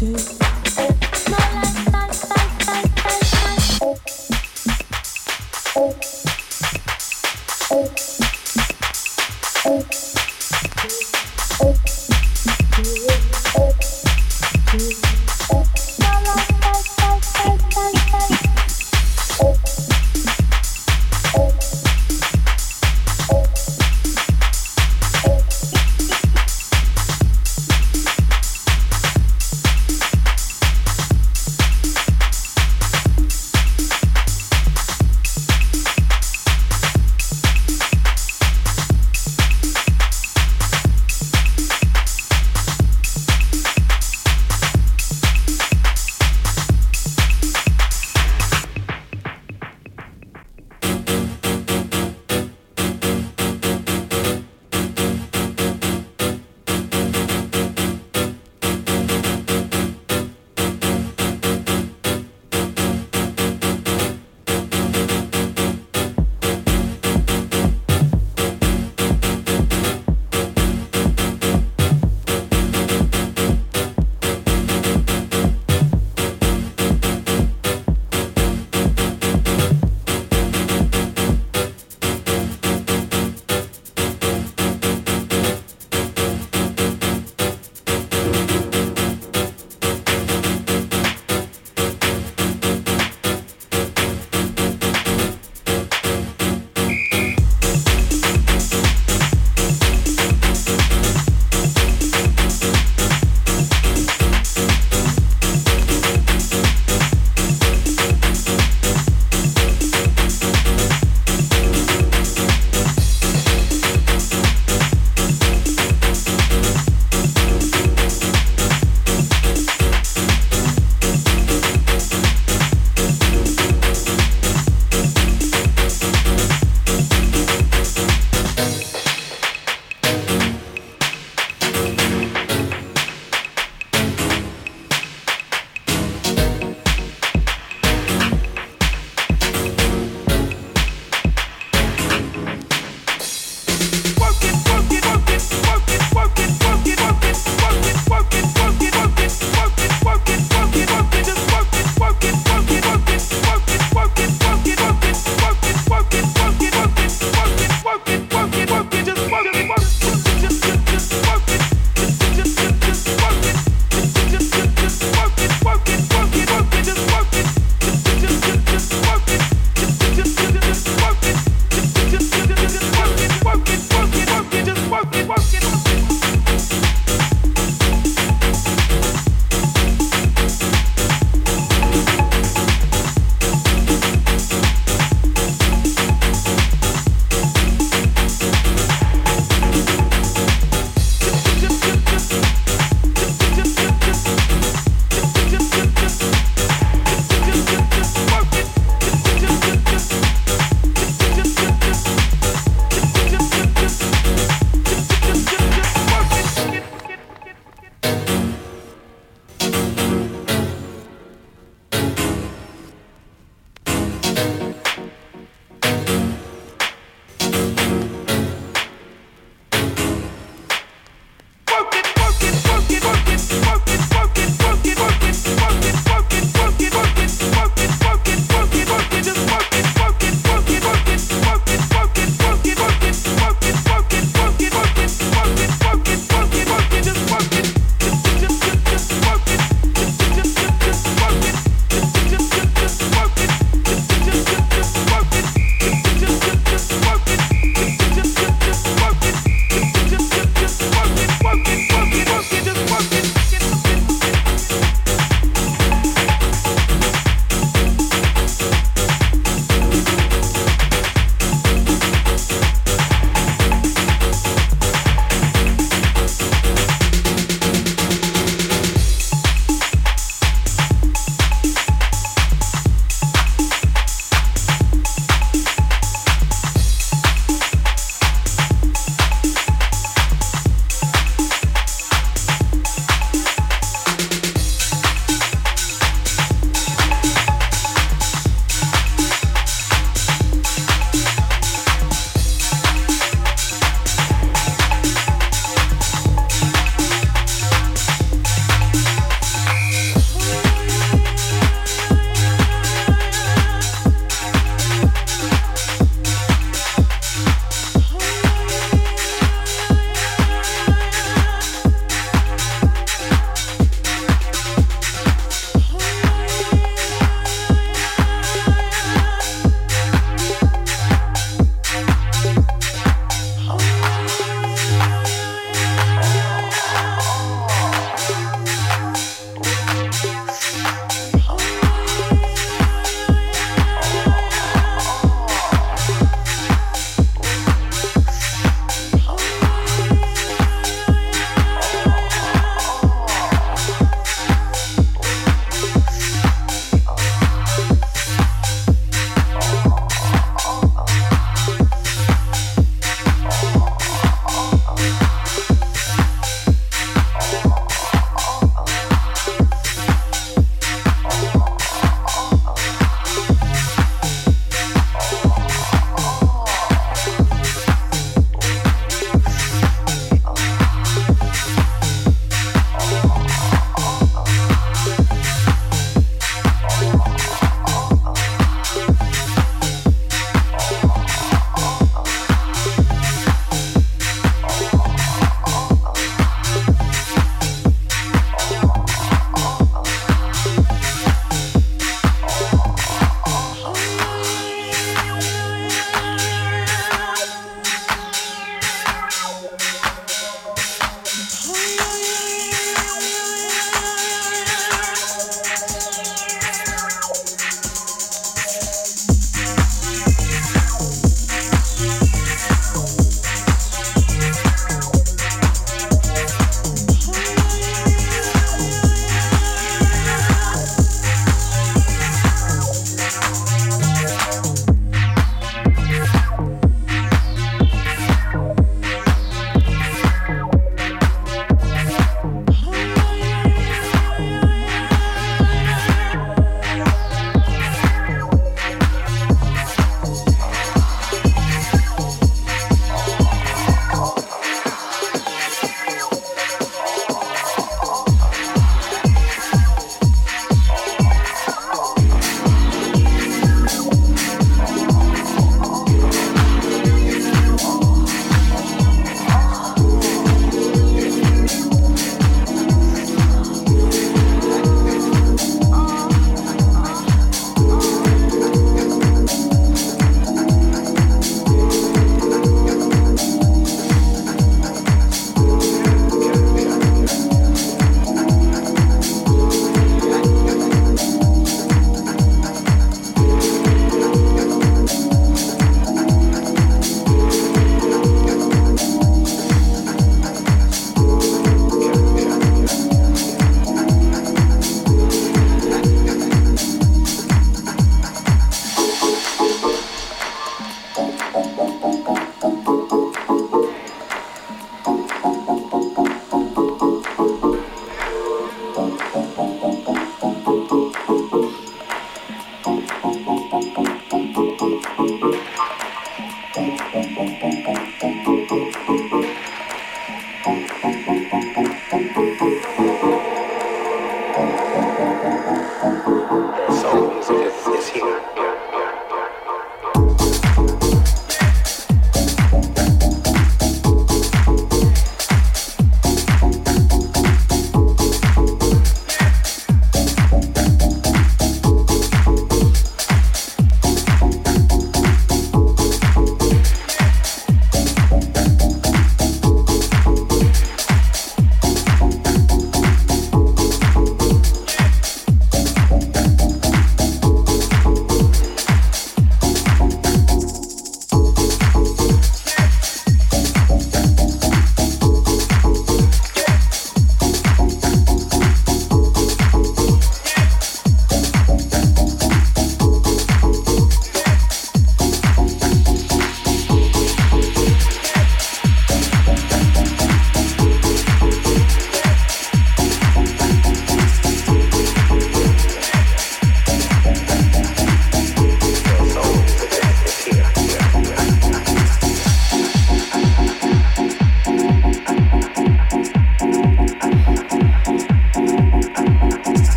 do.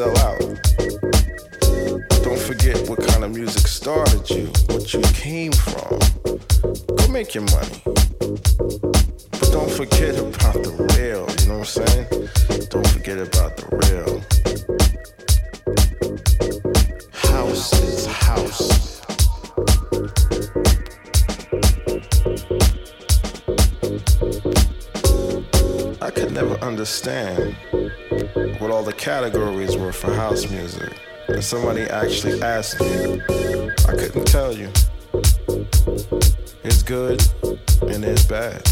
Sell out, don't forget what kind of music started you, what you came from. Go make your money. But don't forget about the real, you know what I'm saying? Don't forget about the real. House is house. I could never understand categories were for house music. And somebody actually asked me, I couldn't tell you. It's good and it's bad.